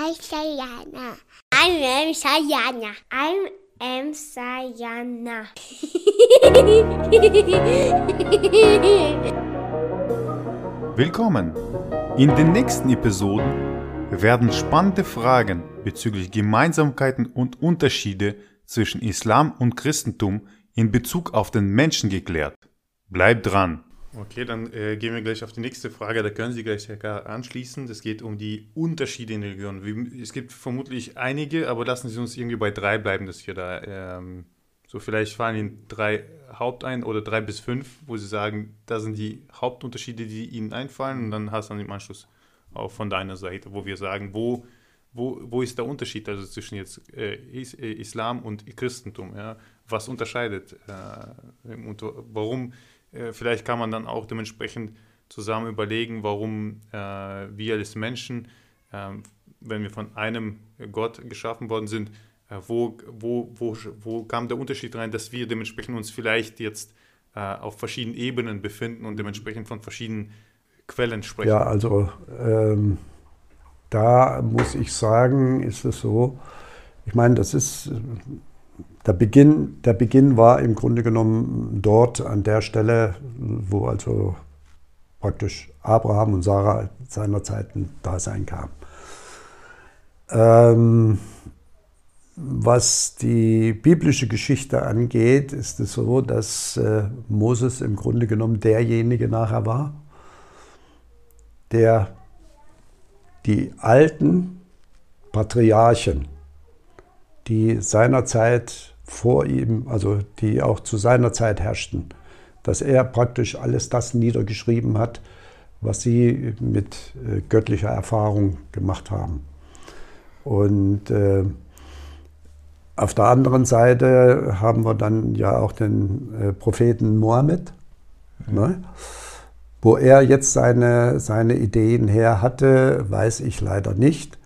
Hi, Sayana. I am Sayana. I am Sayana. Willkommen! In den nächsten Episoden werden spannende Fragen bezüglich Gemeinsamkeiten und Unterschiede zwischen Islam und Christentum in Bezug auf den Menschen geklärt. Bleibt dran! Okay, dann äh, gehen wir gleich auf die nächste Frage. Da können Sie gleich anschließen. Es geht um die Unterschiede in der Religion. Es gibt vermutlich einige, aber lassen Sie uns irgendwie bei drei bleiben, dass wir da ähm, so vielleicht fallen Ihnen drei Haupt ein oder drei bis fünf, wo Sie sagen, da sind die Hauptunterschiede, die Ihnen einfallen und dann hast du dann im Anschluss auch von deiner Seite, wo wir sagen, wo, wo, wo ist der Unterschied also zwischen jetzt äh, äh Islam und Christentum? Ja? Was unterscheidet äh, und warum? Äh, vielleicht kann man dann auch dementsprechend zusammen überlegen, warum äh, wir als Menschen, ähm, wenn wir von einem Gott geschaffen worden sind, äh, wo, wo, wo, wo kam der Unterschied rein, dass wir dementsprechend uns vielleicht jetzt äh, auf verschiedenen Ebenen befinden und dementsprechend von verschiedenen Quellen sprechen? Ja, also ähm, da muss ich sagen, ist es so, ich meine, das ist der Beginn, der Beginn war im Grunde genommen dort an der Stelle, wo also praktisch Abraham und Sarah seinerzeit ein Dasein kam. Ähm, was die biblische Geschichte angeht, ist es so, dass äh, Moses im Grunde genommen derjenige nachher war, der die alten Patriarchen, die seinerzeit vor ihm, also die auch zu seiner Zeit herrschten, dass er praktisch alles das niedergeschrieben hat, was sie mit äh, göttlicher Erfahrung gemacht haben. Und äh, auf der anderen Seite haben wir dann ja auch den äh, Propheten Mohammed, mhm. ne? wo er jetzt seine, seine Ideen her hatte, weiß ich leider nicht.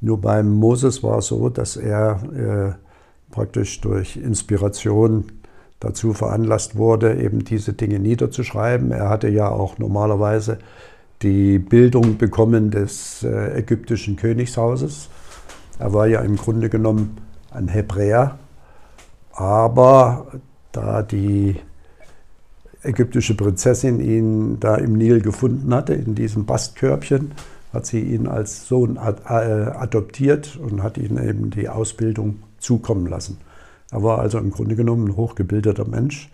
Nur beim Moses war es so, dass er äh, praktisch durch Inspiration dazu veranlasst wurde, eben diese Dinge niederzuschreiben. Er hatte ja auch normalerweise die Bildung bekommen des äh, ägyptischen Königshauses. Er war ja im Grunde genommen ein Hebräer, aber da die ägyptische Prinzessin ihn da im Nil gefunden hatte, in diesem Bastkörbchen, hat sie ihn als Sohn äh, adoptiert und hat ihm eben die Ausbildung zukommen lassen. Er war also im Grunde genommen ein hochgebildeter Mensch,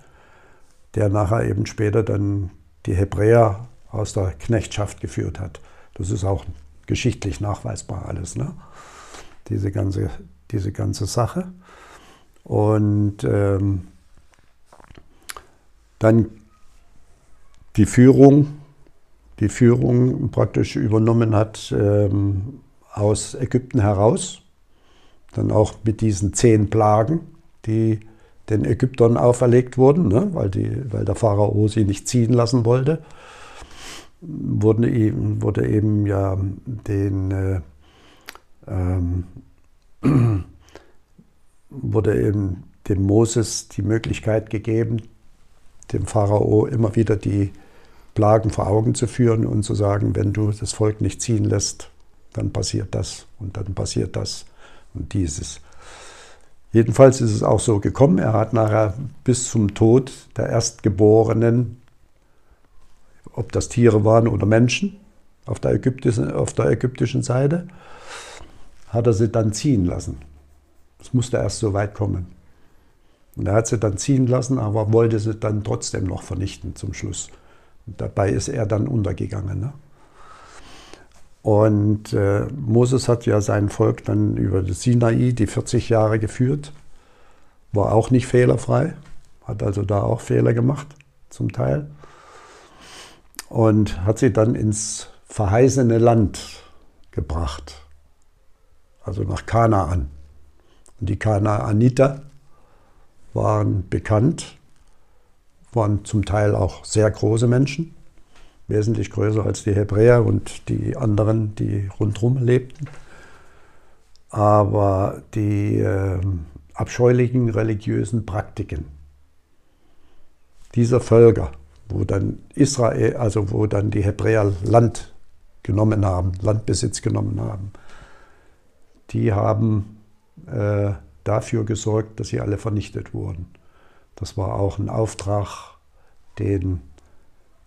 der nachher eben später dann die Hebräer aus der Knechtschaft geführt hat. Das ist auch geschichtlich nachweisbar alles, ne? diese ganze diese ganze Sache. Und ähm, dann die Führung, die Führung praktisch übernommen hat ähm, aus Ägypten heraus, dann auch mit diesen zehn Plagen, die den Ägyptern auferlegt wurden, ne, weil, die, weil der Pharao sie nicht ziehen lassen wollte, wurde eben, wurde eben ja den äh, ähm, wurde eben dem Moses die Möglichkeit gegeben, dem Pharao immer wieder die Plagen vor Augen zu führen und zu sagen, wenn du das Volk nicht ziehen lässt, dann passiert das und dann passiert das und dieses. Jedenfalls ist es auch so gekommen. Er hat nachher bis zum Tod der Erstgeborenen, ob das Tiere waren oder Menschen, auf der ägyptischen, auf der ägyptischen Seite, hat er sie dann ziehen lassen. Es musste erst so weit kommen. Und er hat sie dann ziehen lassen, aber wollte sie dann trotzdem noch vernichten zum Schluss. Dabei ist er dann untergegangen. Ne? Und äh, Moses hat ja sein Volk dann über das Sinai die 40 Jahre geführt, war auch nicht fehlerfrei, hat also da auch Fehler gemacht, zum Teil. Und hat sie dann ins verheißene Land gebracht also nach Kanaan. Und die Kanaaniter waren bekannt, waren zum Teil auch sehr große Menschen, wesentlich größer als die Hebräer und die anderen, die rundherum lebten. Aber die äh, abscheulichen religiösen Praktiken dieser Völker, wo dann Israel, also wo dann die Hebräer Land genommen haben, Landbesitz genommen haben, die haben äh, dafür gesorgt, dass sie alle vernichtet wurden. Das war auch ein Auftrag, den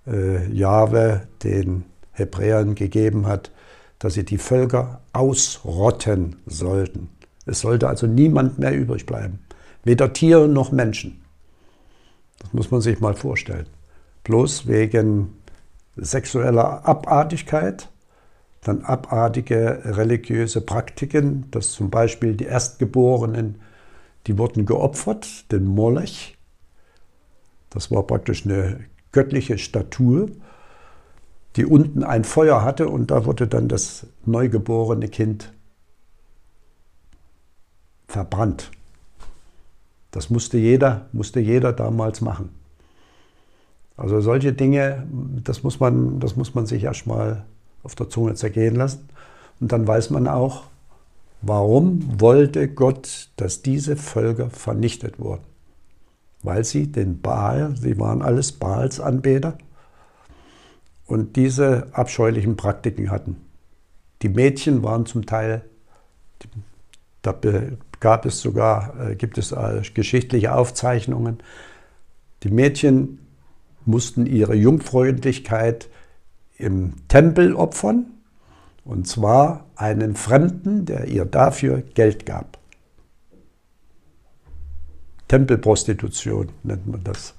äh, Jahwe den Hebräern gegeben hat, dass sie die Völker ausrotten sollten. Es sollte also niemand mehr übrig bleiben, weder Tiere noch Menschen. Das muss man sich mal vorstellen. Bloß wegen sexueller Abartigkeit, dann abartige religiöse Praktiken, dass zum Beispiel die Erstgeborenen, die wurden geopfert, den Molech. Das war praktisch eine göttliche Statue, die unten ein Feuer hatte und da wurde dann das neugeborene Kind verbrannt. Das musste jeder, musste jeder damals machen. Also solche Dinge, das muss man, das muss man sich erstmal auf der Zunge zergehen lassen. Und dann weiß man auch, warum wollte Gott, dass diese Völker vernichtet wurden. Weil sie den Baal, sie waren alles Baals Anbeter und diese abscheulichen Praktiken hatten. Die Mädchen waren zum Teil, da gab es sogar, äh, gibt es äh, geschichtliche Aufzeichnungen, die Mädchen mussten ihre Jungfräulichkeit im Tempel opfern, und zwar einen Fremden, der ihr dafür Geld gab. Tempelprostitution nennt man das.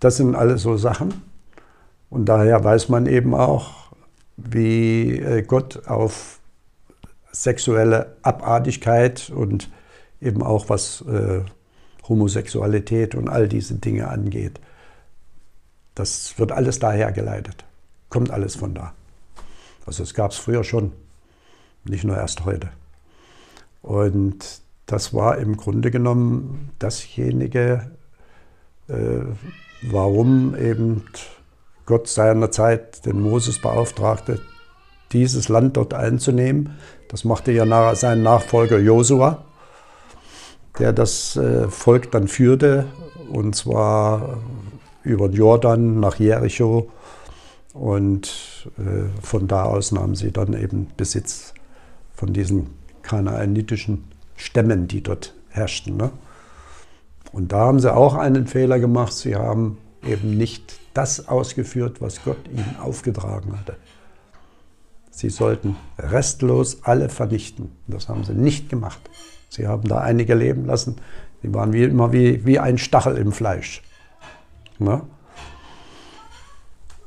Das sind alles so Sachen. Und daher weiß man eben auch, wie äh, Gott auf sexuelle Abartigkeit und eben auch was äh, Homosexualität und all diese Dinge angeht. Das wird alles daher geleitet. Kommt alles von da. Also es gab es früher schon, nicht nur erst heute. Und das war im Grunde genommen dasjenige, äh, warum eben Gott seinerzeit den Moses beauftragte, dieses Land dort einzunehmen. Das machte ja sein Nachfolger Josua, der das äh, Volk dann führte, und zwar über den Jordan nach Jericho. Und äh, von da aus nahmen sie dann eben Besitz von diesen kanaanitischen Stämmen, die dort herrschten. Ne? Und da haben sie auch einen Fehler gemacht. Sie haben eben nicht das ausgeführt, was Gott ihnen aufgetragen hatte. Sie sollten restlos alle vernichten. Das haben sie nicht gemacht. Sie haben da einige leben lassen. Die waren wie, immer wie, wie ein Stachel im Fleisch. Na?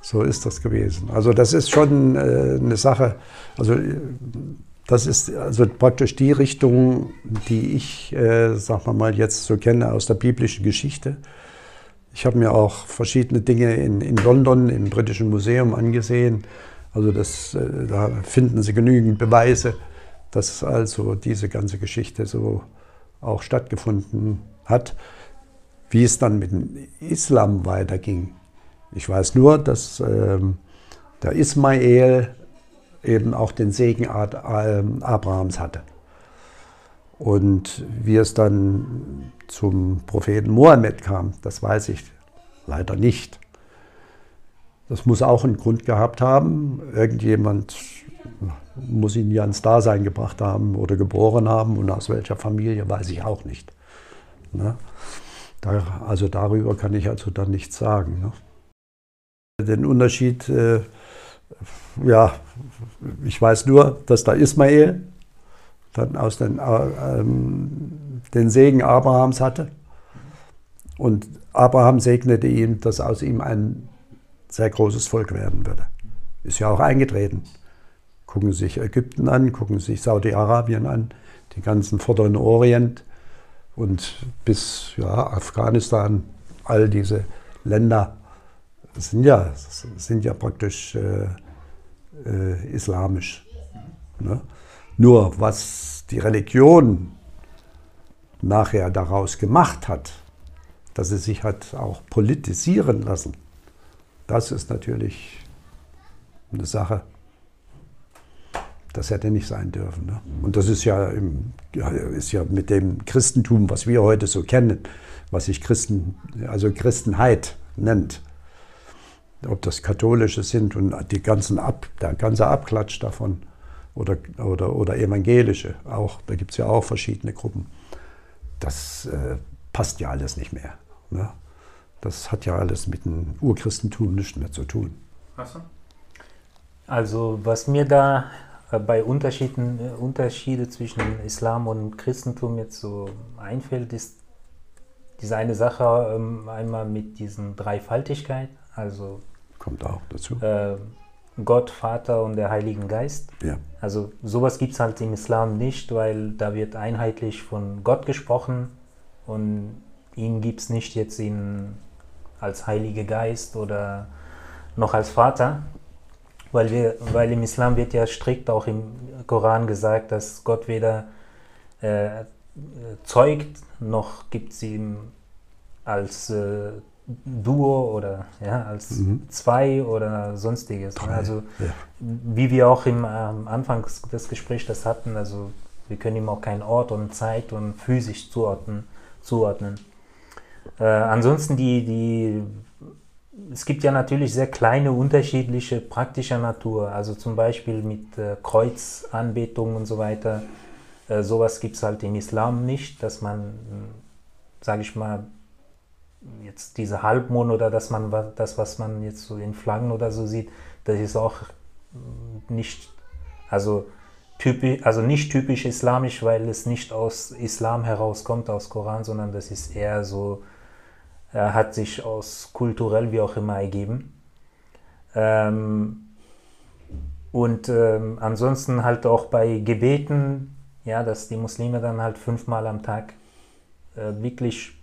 So ist das gewesen. Also das ist schon äh, eine Sache. Also das ist also praktisch die Richtung, die ich, äh, sagen wir mal, jetzt so kenne aus der biblischen Geschichte. Ich habe mir auch verschiedene Dinge in, in London im Britischen Museum angesehen. Also das, äh, da finden Sie genügend Beweise, dass also diese ganze Geschichte so auch stattgefunden hat. Wie es dann mit dem Islam weiterging. Ich weiß nur, dass ähm, der Ismael eben auch den Segen ähm, Abrahams hatte. Und wie es dann zum Propheten Mohammed kam, das weiß ich leider nicht. Das muss auch einen Grund gehabt haben. Irgendjemand muss ihn ja ins Dasein gebracht haben oder geboren haben und aus welcher Familie weiß ich auch nicht. Ne? Da, also darüber kann ich also dann nichts sagen. Ne? Den Unterschied, äh, ja, ich weiß nur, dass da Ismael dann aus den, äh, ähm, den Segen Abrahams hatte. Und Abraham segnete ihn, dass aus ihm ein sehr großes Volk werden würde. Ist ja auch eingetreten. Gucken Sie sich Ägypten an, gucken Sie sich Saudi-Arabien an, den ganzen Vorderen Orient und bis ja, Afghanistan, all diese Länder sind ja, sind ja praktisch äh, äh, islamisch. Ne? Nur was die Religion nachher daraus gemacht hat, dass sie sich hat auch politisieren lassen, das ist natürlich eine Sache, das hätte nicht sein dürfen. Ne? Und das ist ja, im, ist ja mit dem Christentum, was wir heute so kennen, was sich Christen, also Christenheit nennt, ob das katholische sind und die ganzen Ab, der ganze Abklatsch davon, oder, oder, oder evangelische. Auch, da gibt es ja auch verschiedene Gruppen. Das äh, passt ja alles nicht mehr. Ne? Das hat ja alles mit dem Urchristentum nichts mehr zu tun. Also was mir da äh, bei Unterschieden, äh, Unterschiede zwischen Islam und Christentum jetzt so einfällt, ist diese eine Sache ähm, einmal mit diesen Dreifaltigkeit, also kommt auch dazu. Äh, Gott, Vater und der Heiligen Geist. Ja. Also sowas gibt es halt im Islam nicht, weil da wird einheitlich von Gott gesprochen und ihn gibt es nicht jetzt in, als Heiliger Geist oder noch als Vater, weil, wir, weil im Islam wird ja strikt auch im Koran gesagt, dass Gott weder äh, zeugt, noch gibt es ihm als äh, Duo oder ja, als mhm. zwei oder sonstiges. Ne? Also ja. wie wir auch im ähm, Anfang des Gesprächs das hatten, also wir können ihm auch keinen Ort und Zeit und physisch zuordnen. zuordnen. Äh, ansonsten die, die es gibt ja natürlich sehr kleine unterschiedliche praktischer Natur, also zum Beispiel mit äh, Kreuzanbetung und so weiter. Äh, sowas gibt es halt im Islam nicht, dass man, sage ich mal, jetzt diese Halbmond oder dass man das, was man jetzt so in Flaggen oder so sieht, das ist auch nicht, also typisch, also nicht typisch islamisch, weil es nicht aus Islam herauskommt, aus Koran, sondern das ist eher so, äh, hat sich aus kulturell wie auch immer ergeben. Ähm, und ähm, ansonsten halt auch bei Gebeten, ja, dass die Muslime dann halt fünfmal am Tag äh, wirklich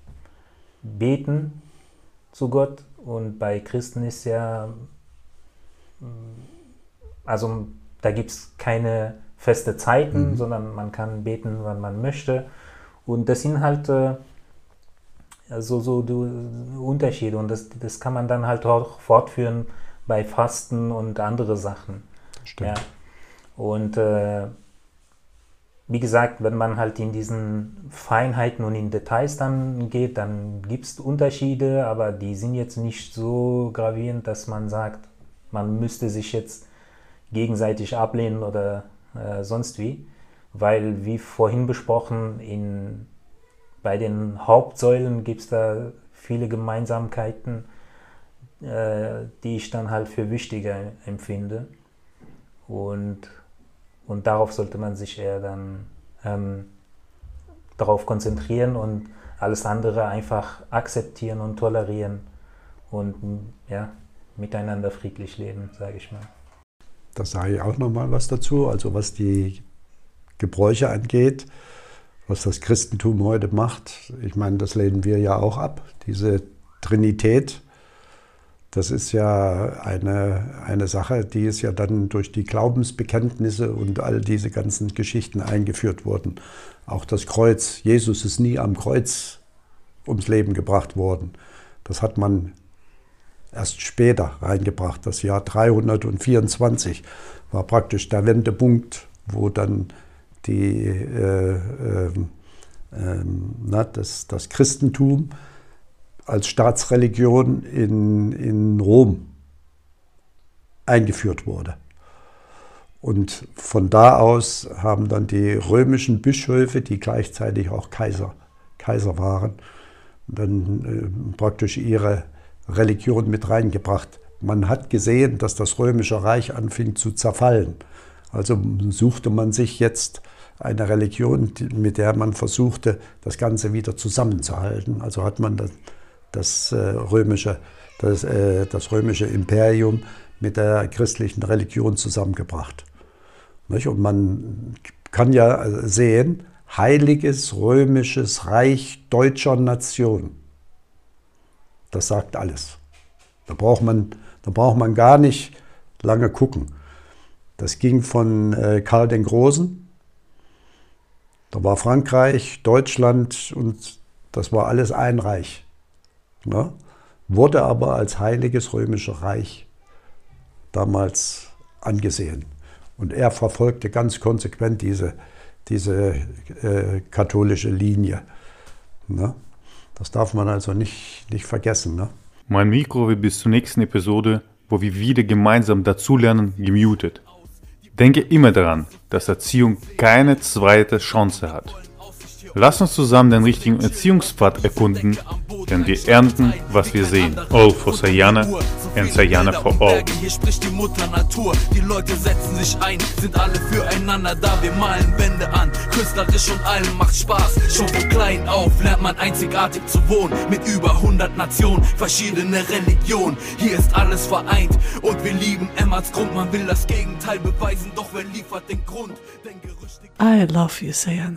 beten zu Gott und bei Christen ist ja, mm, also da gibt es keine feste Zeiten, mhm. sondern man kann beten, wann man möchte. Und das sind halt äh, so, Unterschiede und das, das kann man dann halt auch fortführen bei Fasten und andere Sachen. Stimmt. Ja. Und äh, wie gesagt, wenn man halt in diesen Feinheiten und in Details dann geht, dann gibt es Unterschiede, aber die sind jetzt nicht so gravierend, dass man sagt, man müsste sich jetzt gegenseitig ablehnen oder äh, sonst wie. Weil, wie vorhin besprochen, in, bei den Hauptsäulen gibt es da viele Gemeinsamkeiten, äh, die ich dann halt für wichtiger empfinde. Und und darauf sollte man sich eher dann ähm, darauf konzentrieren und alles andere einfach akzeptieren und tolerieren und ja, miteinander friedlich leben, sage ich mal. Da sage ich auch noch mal was dazu. Also was die Gebräuche angeht, was das Christentum heute macht, ich meine, das lehnen wir ja auch ab, diese Trinität das ist ja eine, eine Sache, die ist ja dann durch die Glaubensbekenntnisse und all diese ganzen Geschichten eingeführt worden. Auch das Kreuz, Jesus ist nie am Kreuz ums Leben gebracht worden. Das hat man erst später reingebracht. Das Jahr 324 war praktisch der Wendepunkt, wo dann die, äh, äh, äh, na, das, das Christentum als Staatsreligion in, in Rom eingeführt wurde. Und von da aus haben dann die römischen Bischöfe, die gleichzeitig auch Kaiser, Kaiser waren, dann äh, praktisch ihre Religion mit reingebracht. Man hat gesehen, dass das römische Reich anfing zu zerfallen. Also suchte man sich jetzt eine Religion, mit der man versuchte, das Ganze wieder zusammenzuhalten. Also hat man das äh, römische, das, äh, das römische Imperium mit der christlichen Religion zusammengebracht. Und man kann ja sehen, Heiliges Römisches Reich deutscher Nation. Das sagt alles. Da braucht man, da braucht man gar nicht lange gucken. Das ging von äh, Karl den Großen. Da war Frankreich, Deutschland und das war alles ein Reich ne, wurde aber als heiliges römisches Reich damals angesehen. Und er verfolgte ganz konsequent diese, diese äh, katholische Linie. Ne? Das darf man also nicht, nicht vergessen. Ne? Mein Mikro wird bis zur nächsten Episode, wo wir wieder gemeinsam dazulernen, gemutet. Denke immer daran, dass Erziehung keine zweite Chance hat. Lass uns zusammen den richtigen Erziehungspfad erkunden, denn wir ernten, was wir sehen. All for Sayana and Sayana for all. Hier spricht die Mutter Natur. Die Leute setzen sich ein, sind alle füreinander da. Wir malen Wände an, künstlerisch und allem macht Spaß. Schon von klein auf lernt man einzigartig zu wohnen. Mit über 100 Nationen, verschiedene Religionen. Hier ist alles vereint und wir lieben Emmerts Grund. Man will das Gegenteil beweisen, doch wer liefert den Grund? Denn Gerüchte I love you, Sayana.